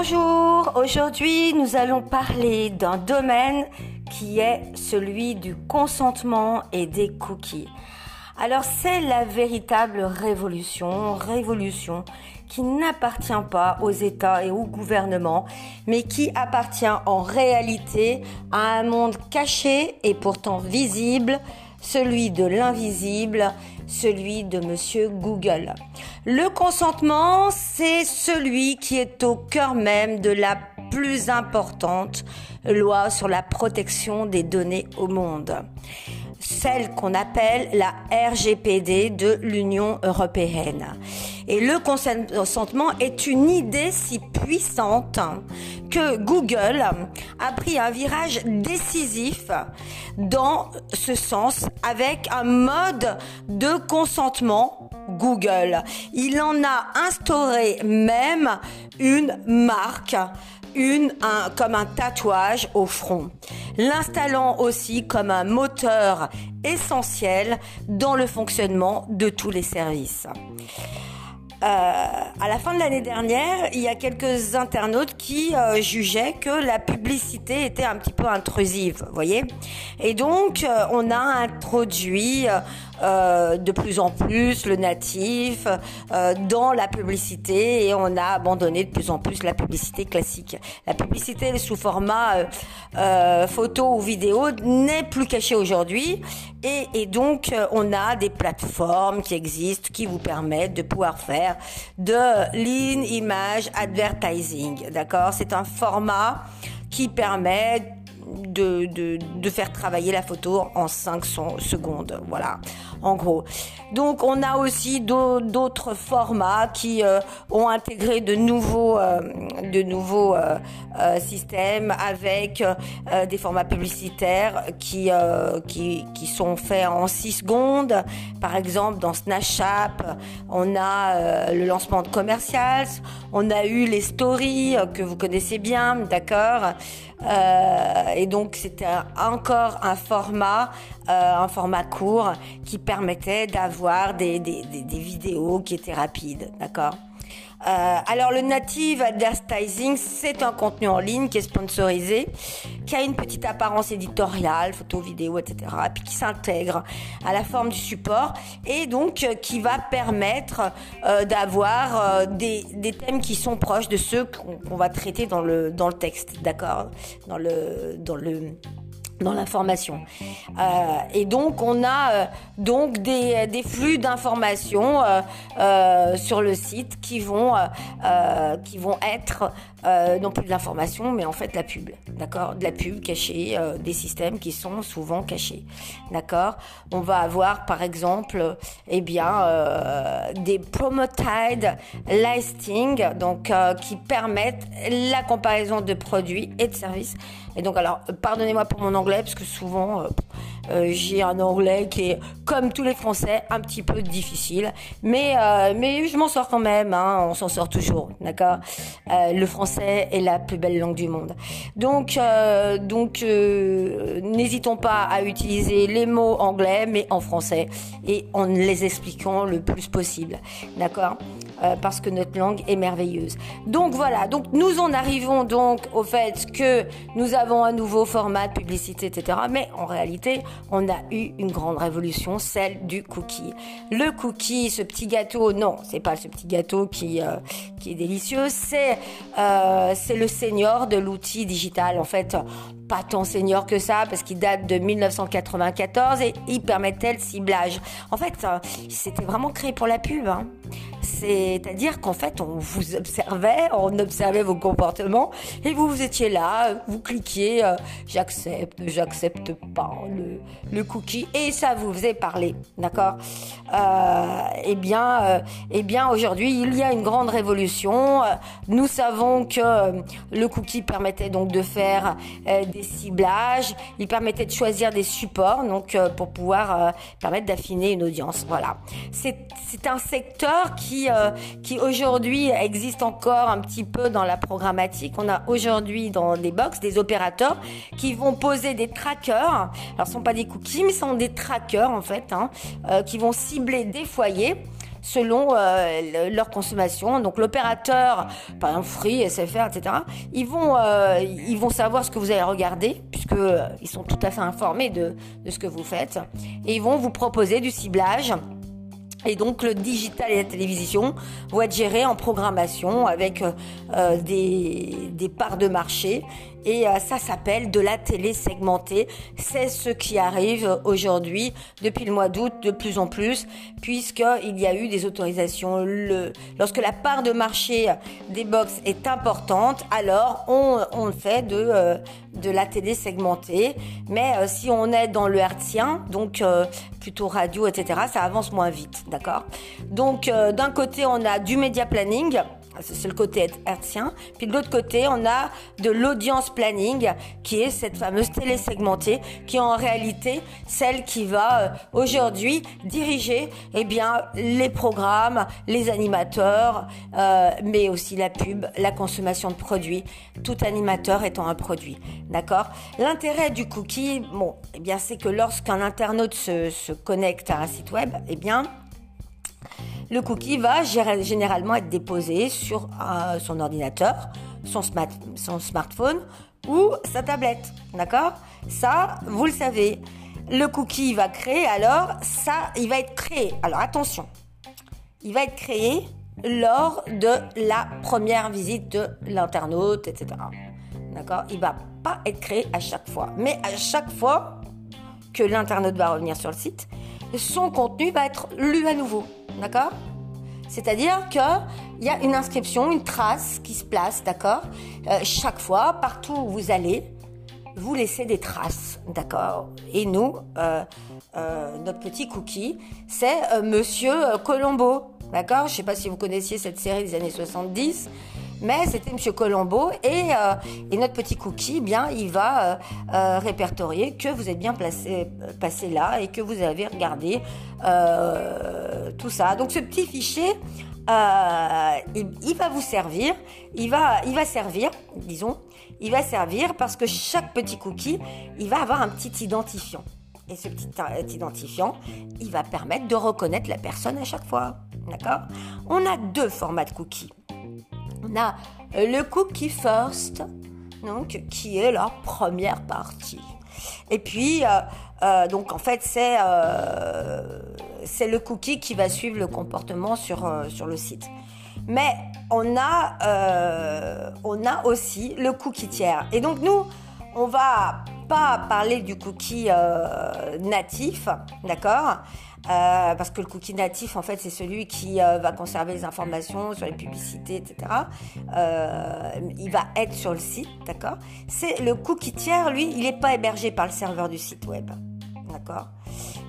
Bonjour, aujourd'hui nous allons parler d'un domaine qui est celui du consentement et des cookies. Alors c'est la véritable révolution, révolution qui n'appartient pas aux États et aux gouvernements, mais qui appartient en réalité à un monde caché et pourtant visible, celui de l'invisible, celui de Monsieur Google. Le consentement, c'est celui qui est au cœur même de la plus importante loi sur la protection des données au monde celle qu'on appelle la RGPD de l'Union européenne. Et le consentement est une idée si puissante que Google a pris un virage décisif dans ce sens avec un mode de consentement Google. Il en a instauré même une marque comme un tatouage au front, l'installant aussi comme un moteur essentiel dans le fonctionnement de tous les services. Euh, à la fin de l'année dernière, il y a quelques internautes qui euh, jugeaient que la publicité était un petit peu intrusive, voyez. Et donc, euh, on a introduit de plus en plus le natif dans la publicité et on a abandonné de plus en plus la publicité classique. La publicité sous format photo ou vidéo n'est plus cachée aujourd'hui et, et donc on a des plateformes qui existent qui vous permettent de pouvoir faire de Lean Image Advertising. D'accord? C'est un format qui permet de, de, faire travailler la photo en 5 secondes. Voilà, en gros. Donc on a aussi d'autres formats qui euh, ont intégré de nouveaux, euh, de nouveaux euh, systèmes avec des formats publicitaires qui, qui, qui sont faits en 6 secondes. Par exemple, dans Snapchat, on a le lancement de commercials, on a eu les stories que vous connaissez bien, d'accord? Et donc c'était encore un format, un format court qui permettait d'avoir des, des, vidéos qui étaient rapides, d'accord euh, alors le native advertising, c'est un contenu en ligne qui est sponsorisé, qui a une petite apparence éditoriale, photo, vidéo, etc., puis qui s'intègre à la forme du support et donc euh, qui va permettre euh, d'avoir euh, des, des, thèmes qui sont proches de ceux qu'on va traiter dans le dans le texte, d'accord, dans le dans le dans l'information. Euh, et donc on a euh, donc des, flux d'informations euh, sur le site qui vont qui vont être non plus de l'information mais en fait la pub, d'accord, de la pub cachée, des systèmes qui sont souvent cachés, d'accord? On va avoir par exemple eh bien des promoted listing donc qui permettent la comparaison de produits et de services. Et donc alors pardonnez-moi pour mon anglais parce que souvent euh, euh, j'ai un anglais qui est comme tous les Français un petit peu difficile, mais euh, mais je m'en sors quand même. Hein, on s'en sort toujours, d'accord? le français est la plus belle langue du monde. Donc donc n'hésitons pas à utiliser les mots anglais mais en français et en les expliquant le plus possible, d'accord? Parce que notre langue est merveilleuse. Donc voilà, donc nous en arrivons donc au fait que nous avons un nouveau format de publicité etc. Mais en réalité, on a eu une grande révolution, celle du cookie. Le cookie, ce petit gâteau, non, c'est pas ce petit gâteau qui euh, est délicieux, c'est euh, le senior de l'outil digital. En fait, pas tant senior que ça parce qu'il date de 1994 et il permettait le ciblage. En fait, euh, c'était vraiment créé pour la pub. Hein. C'est-à-dire qu'en fait, on vous observait, on observait vos comportements et vous, vous étiez là, vous cliquiez, euh, j'accepte, j'accepte pas le, cookie et ça vous faisait parler, d'accord? Euh, Eh bien, euh, eh bien, aujourd'hui, il y a une grande révolution. Nous savons que le cookie permettait donc de faire des ciblages, il permettait de choisir des supports, donc pour pouvoir permettre d'affiner une audience. Voilà, c'est un secteur qui euh, qui aujourd'hui existe encore un petit peu dans la programmatique. On a aujourd'hui dans des box des opérateurs qui vont poser des trackers. Alors, ce sont pas des cookies, mais ce sont des trackers en fait, hein, euh, qui vont cibler des foyers selon euh, leur consommation. Donc l'opérateur, par exemple Free, SFR, etc., ils vont, euh, ils vont savoir ce que vous allez regarder, puisque ils sont tout à fait informés de ce que vous faites, et ils vont vous proposer du ciblage. Et donc le digital et la télévision vont être gérés en programmation avec des, des parts de marché et euh, ça s'appelle de la télé segmentée. C'est ce qui arrive aujourd'hui depuis le mois d'août de plus en plus puisqu'il y a eu des autorisations. Le, lorsque la part de marché des box est importante, alors on, on fait de, euh, de la télé segmentée. Mais euh, si on est dans le hertzien, donc plutôt radio, etc., ça avance moins vite, d'accord? Donc d'un côté, on a du média planning c'est le côté hertzien. Puis de l'autre côté, on a de l'audience planning, qui est cette fameuse télé segmentée, qui est en réalité celle qui va euh, aujourd'hui diriger eh bien, les programmes, les animateurs, euh, mais aussi la pub, la consommation de produits, tout animateur étant un produit. D'accord? L'intérêt du cookie, bon, eh bien, c'est que lorsqu'un internaute se, se connecte à un site web, eh bien, le cookie va généralement être déposé sur euh, son ordinateur, son, son smartphone ou sa tablette. D'accord? Ça, vous le savez. Le cookie va créer, alors ça, il va être créé. Alors attention, il va être créé lors de la première visite de l'internaute, etc. D'accord? Il va pas être créé à chaque fois. Mais à chaque fois que l'internaute va revenir sur le site, son contenu va être lu à nouveau. D'accord. C'est-à-dire qu'il y a une inscription, une trace qui se place, d'accord? Euh, Chaque fois, partout où vous allez, vous laissez des traces, d'accord? Et nous, euh, euh, notre petit cookie, c'est Monsieur Colombo, d'accord? Je ne sais pas si vous connaissiez cette série des années 70 mais c'était Monsieur Colombo et, euh, notre petit cookie, eh bien, il va euh, euh, répertorier que vous êtes bien placé, passé là et que vous avez regardé tout ça. Donc ce petit fichier, il, il, va vous servir, il va, il va servir, disons, il va servir parce que chaque petit cookie, il va avoir un petit identifiant. Et ce petit identifiant, il va permettre de reconnaître la personne à chaque fois. D'accord? On a deux formats de cookies. On a euh, le cookie first, donc qui est la première partie. Et puis, euh, euh, donc en fait, c'est le cookie qui va suivre le comportement sur, sur le site. Mais on a, on a aussi le cookie tiers. Et donc nous, on va pas parler du cookie natif, d'accord? Euh, parce que le cookie natif, en fait, c'est celui qui euh, va conserver les informations sur les publicités, etc. Euh, il va être sur le site, d'accord? C'est le cookie tiers, lui, il n'est pas hébergé par le serveur du site web, d'accord?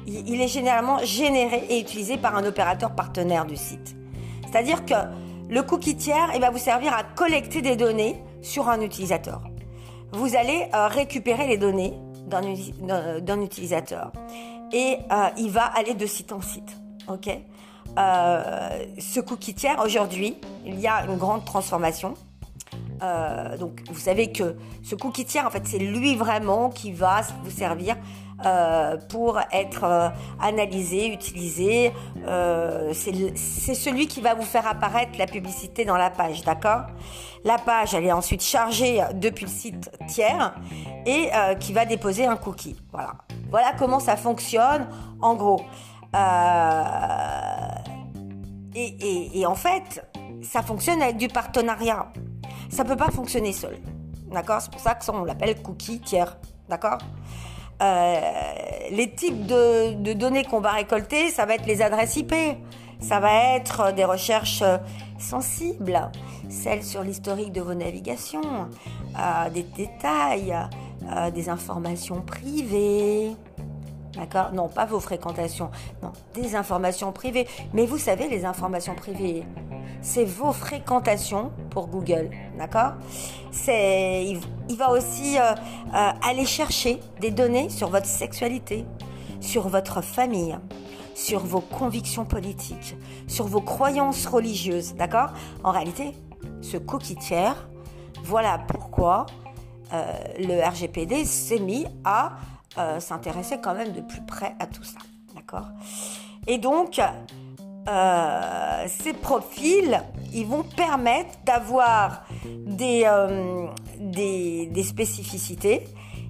Il, il, est généralement généré et utilisé par un opérateur partenaire du site. C'est-à-dire que le cookie tiers, il va vous servir à collecter des données sur un utilisateur. Vous allez récupérer les données d'un utilisateur et euh, il va aller de site en site. Ok? Euh, Ce cookie tiers, aujourd'hui, il y a une grande transformation. Euh, donc, vous savez que ce cookie tiers, en fait, c'est lui vraiment qui va vous servir euh, pour être euh, analysé, utilisé. Euh, c'est celui qui va vous faire apparaître la publicité dans la page, d'accord? La page, elle est ensuite chargée depuis le site tiers et euh, qui va déposer un cookie. Voilà. Voilà comment ça fonctionne en gros. Et, et, et, en fait, ça fonctionne avec du partenariat. Ça peut pas fonctionner seul. D'accord? C'est pour ça que ça, on l'appelle cookie tiers. D'accord? euh, les types de, données qu'on va récolter, ça va être les adresses IP, ça va être des recherches sensibles, celles sur l'historique de vos navigations, euh, des détails, euh, des informations privées. D'accord? Non, pas vos fréquentations. Non, des informations privées. Mais vous savez, les informations privées, c'est vos fréquentations pour Google. D'accord? C'est, il, va aussi euh, euh, aller chercher des données sur votre sexualité, sur votre famille, sur vos convictions politiques, sur vos croyances religieuses. D'accord? En réalité, ce cookie voilà pourquoi euh, le RGPD s'est mis à s'intéresser quand même de plus près à tout ça. D'accord? Et donc, ces profils, ils vont permettre d'avoir des, des, des spécificités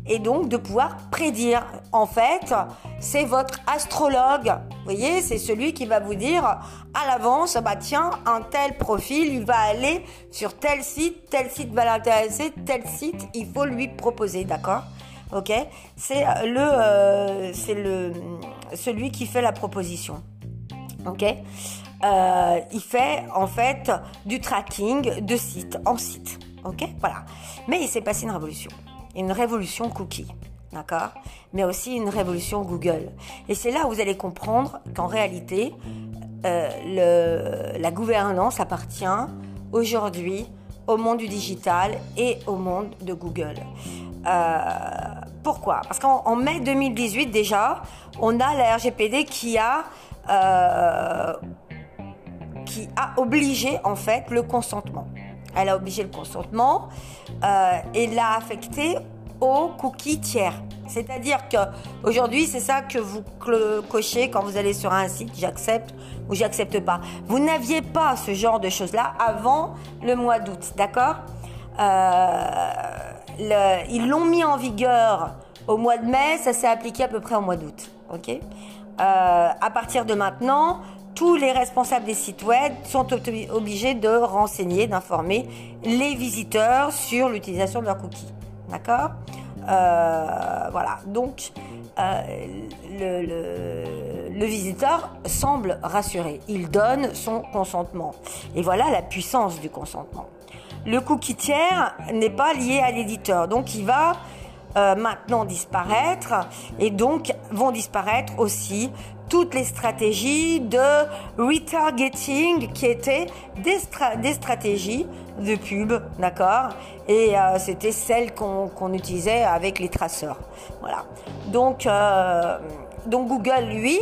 et donc de pouvoir prédire. En fait, c'est votre astrologue. Vous voyez, c'est celui qui va vous dire à l'avance, bah tiens, un tel profil, il va aller sur tel site, tel site va l'intéresser, tel site, il faut lui proposer, d'accord? Ok, c'est le, euh, c'est le, celui qui fait la proposition. Ok, euh, il fait en fait du tracking de site en site. Ok, voilà. Mais il s'est passé une révolution une révolution cookie, d'accord Mais aussi une révolution Google. Et c'est là où vous allez comprendre qu'en réalité, euh, la gouvernance appartient aujourd'hui au monde du digital et au monde de Google. Euh, pourquoi? Parce qu'en mai 2018 déjà, on a la RGPD qui a euh, qui a obligé en fait le consentement. Elle a obligé le consentement euh, et l'a affecté aux cookies tiers. C'est-à-dire que aujourd'hui, c'est ça que vous cochez quand vous allez sur un site, j'accepte ou j'accepte pas. Vous n'aviez pas ce genre de choses-là avant le mois d'août, d'accord? Ils l'ont mis en vigueur au mois de mai, ça s'est appliqué à peu près au mois d'août, ok euh, À partir de maintenant, tous les responsables des sites web sont obligés de renseigner, d'informer les visiteurs sur l'utilisation de leurs cookies. D'accord euh, Voilà. Donc, euh, le, le, visiteur semble rassuré. Il donne son consentement. Et voilà la puissance du consentement. Le cookie tiers n'est pas lié à l'éditeur. Donc, il va euh, maintenant disparaître et donc vont disparaître aussi toutes les stratégies de retargeting qui étaient des, stratégies de pub, d'accord? Et euh, c'était celles qu'on utilisait avec les traceurs. Voilà. Donc, euh, donc Google, lui,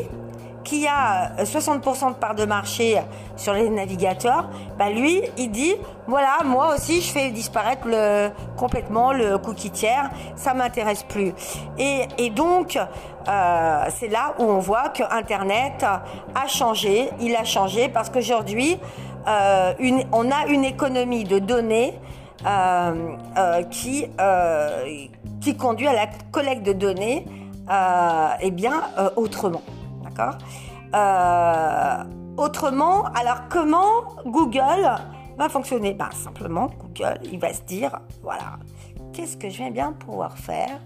qui a 60% de part de marché sur les navigateurs, bah lui, il dit voilà, moi aussi, je fais disparaître le, complètement le cookie tiers, ça m'intéresse plus. Et, et donc, euh, c'est là où on voit que Internet a changé. Il a changé parce qu'aujourd'hui, euh, on a une économie de données euh, euh qui euh, qui conduit à la collecte de données, eh bien autrement. Euh, autrement, alors comment Google va fonctionner? Ben, Simplement, Google, il va se dire, voilà, qu'est-ce que je vais bien pouvoir faire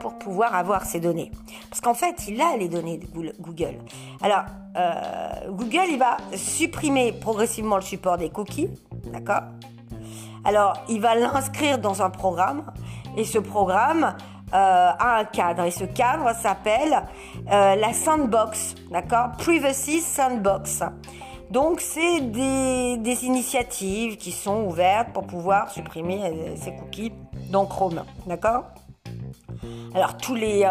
pour pouvoir avoir ces données? Parce qu'en fait, il a les données de Google. Alors, euh, Google, il va supprimer progressivement le support des cookies, d'accord? Alors, il va l'inscrire dans un programme, et ce programme, euh, a un cadre. Et ce cadre s'appelle euh, la sandbox, d'accord? Privacy Sandbox. Donc c'est des, des, initiatives qui sont ouvertes pour pouvoir supprimer euh, ces cookies dans Chrome, d'accord? Alors tous les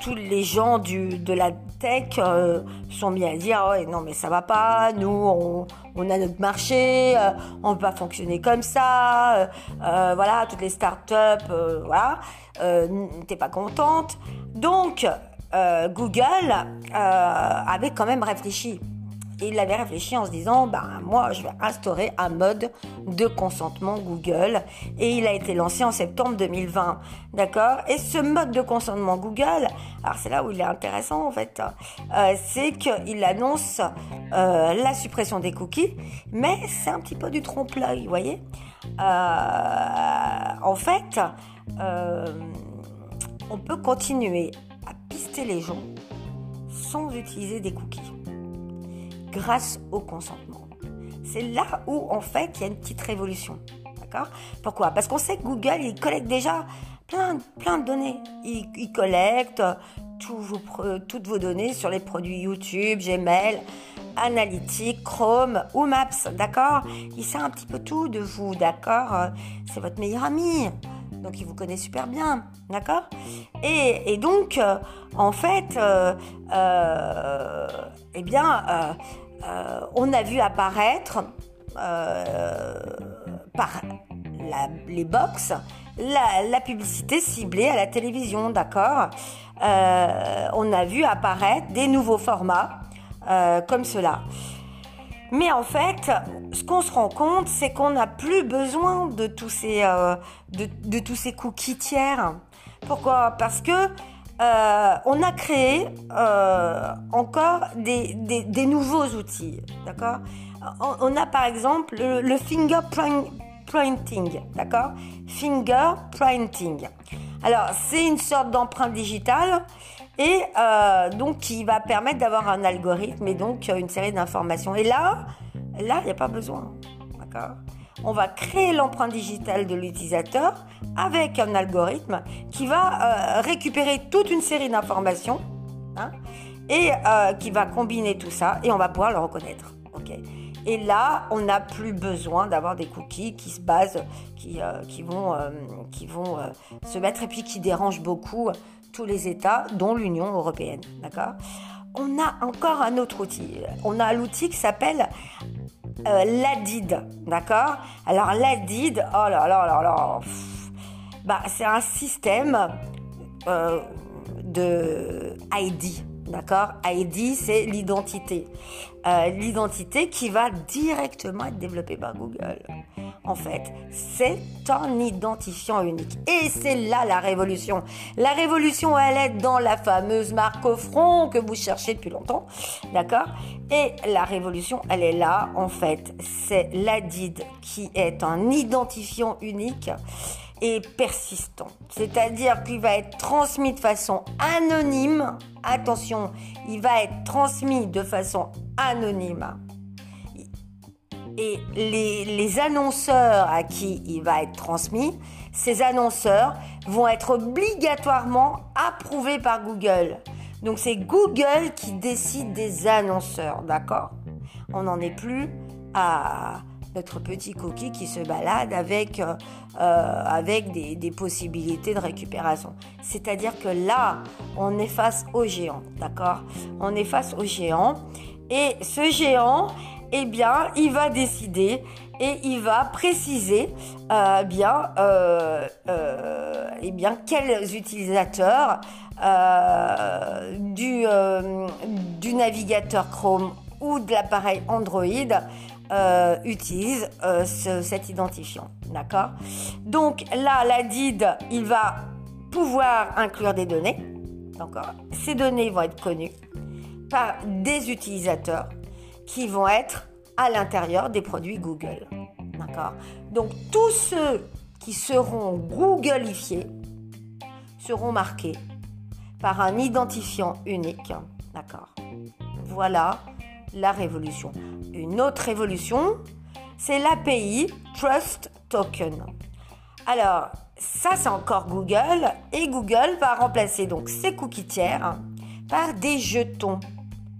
tous les gens du, de la tech euh, sont mis à dire oh, non mais ça va pas, nous on, on a notre marché, euh, on peut pas fonctionner comme ça, euh, voilà toutes les startups, voilà, t'es pas contente. Donc Google avait quand même réfléchi. Et il avait réfléchi en se disant, ben moi je vais instaurer un mode de consentement Google. Et il a été lancé en septembre 2020, d'accord? Et ce mode de consentement Google, alors c'est là où il est intéressant en fait, euh, c'est qu'il annonce euh, la suppression des cookies, mais c'est un petit peu du trompe-l'œil, vous voyez? Euh, En fait, on peut continuer à pister les gens sans utiliser des cookies grâce au consentement. C'est là où, en fait, il y a une petite révolution. D'accord? Pourquoi? Parce qu'on sait que Google, il collecte déjà plein, plein de données. Il, collecte toutes vos données sur les produits YouTube, Gmail, Analytics, Chrome ou Maps. D'accord? Il sait un petit peu tout de vous. D'accord? C'est votre meilleur ami. Donc il vous connaît super bien, d'accord? Et, donc, euh, en fait, euh, euh, eh bien, on a vu apparaître par les box la, publicité ciblée à la télévision, d'accord? On a vu apparaître des nouveaux formats comme cela. Mais en fait, ce qu'on se rend compte, c'est qu'on n'a plus besoin de tous ces, euh, de, tous ces cookies tiers. Pourquoi? Parce que euh, on a créé euh, encore des, nouveaux outils, d'accord? On, a par exemple le, le fingerprinting, d'accord? Fingerprinting. Alors, c'est une sorte d'empreinte digitale et euh, donc qui va permettre d'avoir un algorithme et donc une série d'informations. Et là, là, il n'y a pas besoin. D'accord? On va créer l'empreinte digitale de l'utilisateur avec un algorithme qui va euh, récupérer toute une série d'informations hein, et euh, qui va combiner tout ça et on va pouvoir le reconnaître. ok? Et là, on n'a plus besoin d'avoir des cookies qui se basent, qui, qui vont, qui vont se mettre et puis qui dérangent beaucoup tous les États, dont l'Union européenne. D'accord? On a encore un autre outil. On a l'outil qui s'appelle euh, l'ADID. D'accord? Alors l'ADID, oh là là là là, bah, c'est un système euh, de ID. D'accord? ID, c'est l'identité. Euh, l'identité qui va directement être développée par Google. En fait, c'est un identifiant unique. Et c'est là la révolution. La révolution, elle est dans la fameuse marque au front que vous cherchez depuis longtemps. D'accord? Et la révolution, elle est là. En fait, c'est l'ADID qui est un identifiant unique et persistant. C'est-à-dire qu'il va être transmis de façon anonyme. Attention, il va être transmis de façon anonyme. Et les, annonceurs à qui il va être transmis, ces annonceurs vont être obligatoirement approuvés par Google. Donc c'est Google qui décide des annonceurs, d'accord? On n'en est plus à notre petit coquille qui se balade avec, euh, euh, avec des, possibilités de récupération. C'est-à-dire que là, on est face au géant, d'accord? On est face au géant et ce géant, eh bien, il va décider et il va préciser euh, bien, eh bien quels utilisateurs du, du navigateur Chrome ou de l'appareil Android euh, utilise euh, cet identifiant. D'accord? Donc là, la DID, il va pouvoir inclure des données. D'accord? Ces données vont être connues par des utilisateurs qui vont être à l'intérieur des produits Google. D'accord? Donc tous ceux qui seront Googleifiés seront marqués par un identifiant unique. D'accord? Voilà la révolution. Une autre révolution, c'est l'API Trust Token. Alors, ça c'est encore Google et Google va remplacer donc ces cookies tiers par des jetons.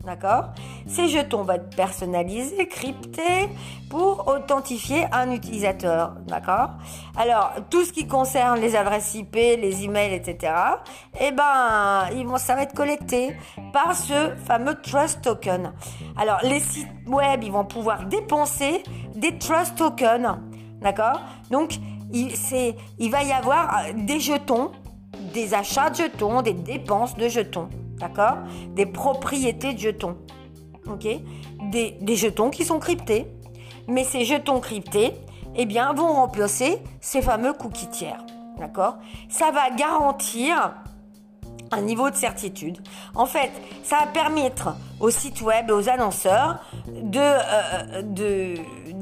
D'accord? Ces jetons vont être personnalisés, cryptés pour authentifier un utilisateur. D'accord? Alors, tout ce qui concerne les adresses IP, les emails, etc., eh ben, ils vont, ça va être collecté par ce fameux Trust Token. Alors, les sites web, ils vont pouvoir dépenser des Trust Tokens. D'accord? Donc, il, va y avoir euh, des jetons, des achats de jetons, des dépenses de jetons. D'accord? Des propriétés de jetons. Ok? Des, jetons qui sont cryptés. Mais ces jetons cryptés, eh bien, vont remplacer ces fameux cookies tiers. D'accord? Ça va garantir un niveau de certitude. En fait, ça va permettre aux sites web et aux annonceurs euh, de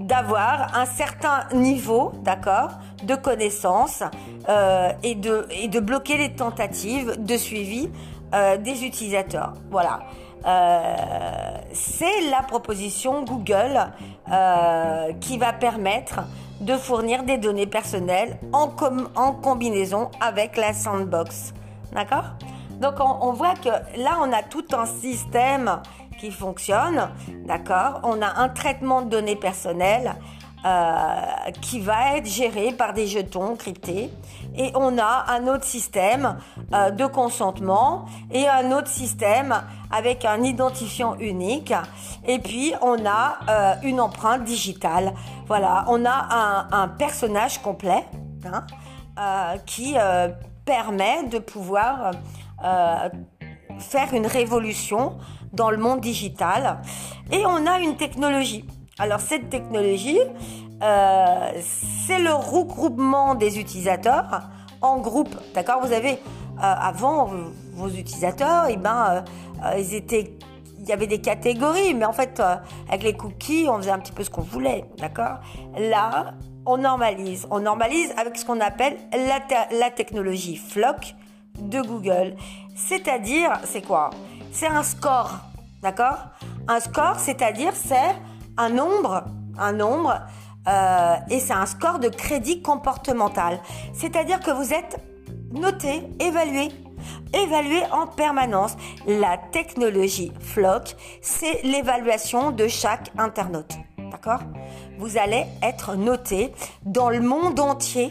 d'avoir un certain niveau, d'accord, de connaissances euh, et de bloquer les tentatives de suivi euh, des utilisateurs. Voilà. Euh, c'est la proposition Google euh, qui va permettre de fournir des données personnelles en, en combinaison avec la sandbox. D'accord? Donc on, voit que là on a tout un système qui fonctionne. D'accord? On a un traitement de données personnelles euh, qui va être géré par des jetons cryptés. Et on a un autre système euh, de consentement et un autre système avec un identifiant unique. Et puis on a euh, une empreinte digitale. Voilà, on a un, personnage complet hein, qui permet de pouvoir faire une révolution dans le monde digital. Et on a une technologie Alors cette technologie, euh, c'est le regroupement des utilisateurs en groupe. D'accord? Vous avez avant vos utilisateurs, eh ben, ils étaient il y avait des catégories, mais en fait, avec les cookies, on faisait un petit peu ce qu'on voulait, d'accord? Là, on normalise. On normalise avec ce qu'on appelle la, la, technologie FLOC de Google. C'est-à-dire, c'est quoi? C'est un score, d'accord? Un score, c'est-à-dire, c'est un nombre, un nombre, euh, et c'est un score de crédit comportemental. C'est-à-dire que vous êtes noté, évalué, évalué en permanence. La technologie FLOC, c'est l'évaluation de chaque internaute. D'accord? Vous allez être noté dans le monde entier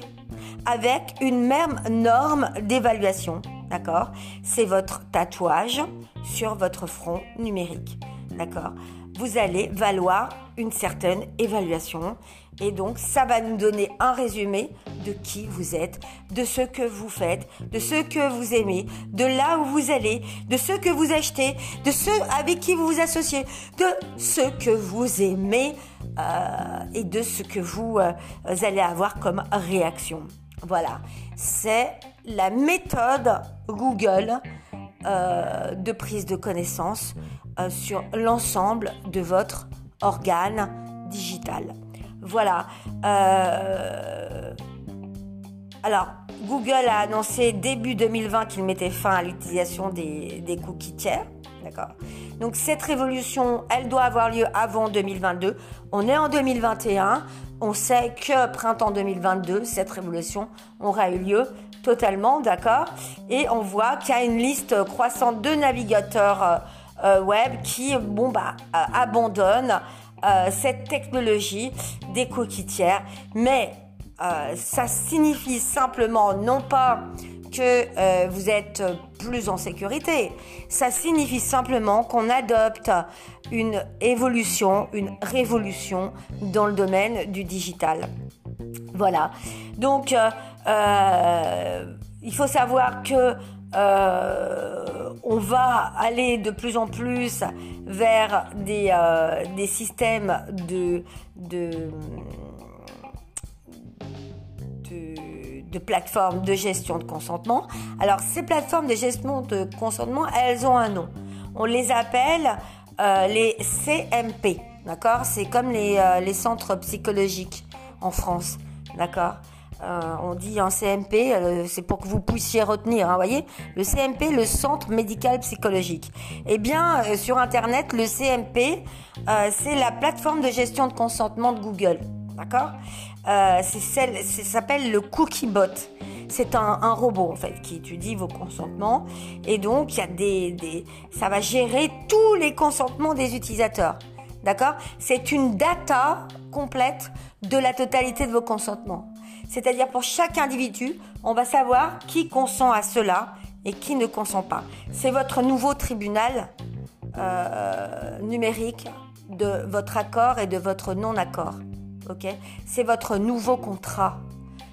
avec une même norme d'évaluation. D'accord? C'est votre tatouage sur votre front numérique. D'accord? Vous allez valoir une certaine évaluation et donc ça va nous donner un résumé de qui vous êtes, de ce que vous faites, de ce que vous aimez, de là où vous allez, de ce que vous achetez, de ceux avec qui vous vous associez, de ce que vous aimez euh, et de ce que vous euh, allez avoir comme réaction. Voilà, c'est la méthode Google euh, de prise de connaissance sur l'ensemble de votre organe digital. Voilà. alors, Google a annoncé début 2020 qu'il mettait fin à l'utilisation des, cookies tiers. D'accord? Donc cette révolution, elle doit avoir lieu avant 2022. On est en 2021. On sait que printemps 2022, cette révolution aura eu lieu totalement, d'accord? Et on voit qu'il y a une liste croissante de navigateurs euh, euh, web qui, bon, bah, euh, abandonnent cette technologie des coquitières. Mais ça signifie simplement non pas que euh, vous êtes plus en sécurité. Ça signifie simplement qu'on adopte une évolution, une révolution dans le domaine du digital. Voilà. Donc, euh, euh, il faut savoir que on va aller de plus en plus vers des, des systèmes de, de plateformes de gestion de consentement. Alors ces plateformes de gestion de consentement, elles ont un nom. On les appelle euh, les CMP, d'accord? C'est comme les, euh, les, centres psychologiques en France, d'accord? Euh, on dit en CMP, c'est pour que vous puissiez retenir, hein, voyez Le CMP, le Centre Médical Psychologique. Eh bien, sur Internet, le CMP, c'est la plateforme de gestion de consentement de Google. D'accord? Euh, c'est celle, s'appelle le cookie bot. C'est un, robot en fait qui étudie vos consentements et donc il y a des, des, ça va gérer tous les consentements des utilisateurs. D'accord? C'est une data complète de la totalité de vos consentements. C'est-à-dire pour chaque individu, on va savoir qui consent à cela et qui ne consent pas. C'est votre nouveau tribunal euh, numérique de votre accord et de votre non-accord C'est votre nouveau contrat.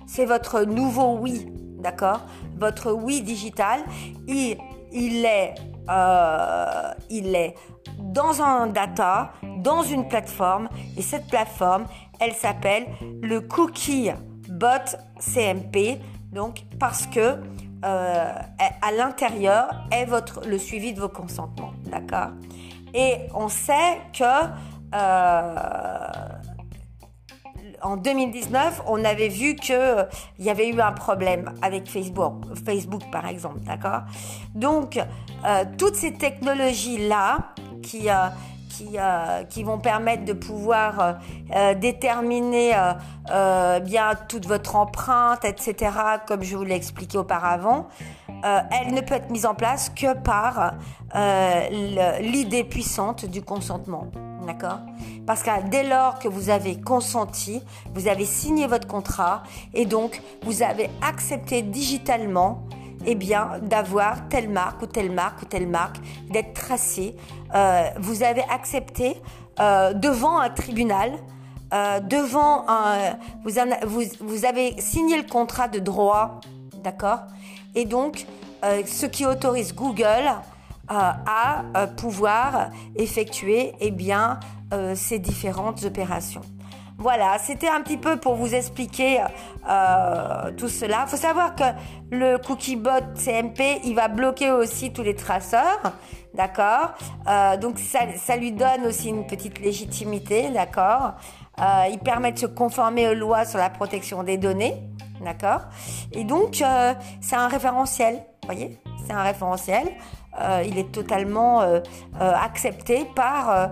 C'est votre nouveau oui, d'accord? Votre oui digital, euh, il est dans un data, dans une plateforme, et cette plateforme, elle s'appelle le Cookie Bot CMP, donc parce que euh, à l'intérieur est votre le suivi de vos consentements, d'accord? Et on sait que euh, en 2019, on avait vu que il y avait eu un problème avec Facebook, Facebook par exemple, d'accord? Donc euh, toutes ces technologies là qui euh, qui, vont permettre de pouvoir déterminer bien toute votre empreinte, etc., comme je vous l'ai expliqué auparavant, elle ne peut être mise en place que par l'idée puissante du consentement. D'accord? Parce que dès lors que vous avez consenti, vous avez signé votre contrat et donc vous avez accepté digitalement eh bien, d'avoir telle marque ou telle marque ou telle marque, d'être tracé. Euh, vous avez accepté euh, devant un tribunal, euh, devant un, vous, avez signé le contrat de droit, d'accord? Et donc, ce qui autorise Google à pouvoir effectuer eh bien, ces différentes opérations. Voilà, c'était un petit peu pour vous expliquer euh, tout cela. Il faut savoir que le cookiebot CMP, il va bloquer aussi tous les traceurs, d'accord? Euh, Donc ça, lui donne aussi une petite légitimité, d'accord? Euh, Il permet de se conformer aux lois sur la protection des données, d'accord? Et donc c'est un référentiel, voyez? C'est un référentiel. il est totalement accepté par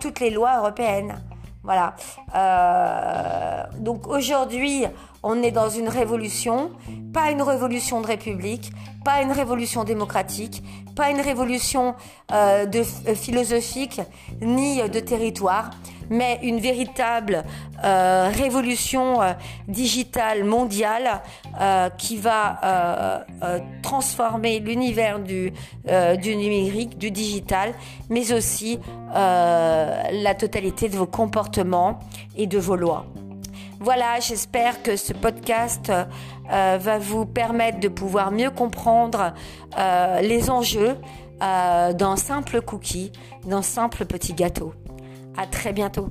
toutes les lois européennes. Voilà. Euh, donc aujourd'hui, on est dans une révolution, pas une révolution de république, pas une révolution démocratique, pas une révolution euh, de, euh, philosophique ni de territoire mais une véritable euh, révolution euh, digitale mondiale euh, qui va transformer l'univers du, du numérique, du digital, mais aussi la totalité de vos comportements et de vos lois. Voilà, j'espère que ce podcast va vous permettre de pouvoir mieux comprendre les enjeux d'un simple cookie, d'un simple petit gâteau. À très bientôt.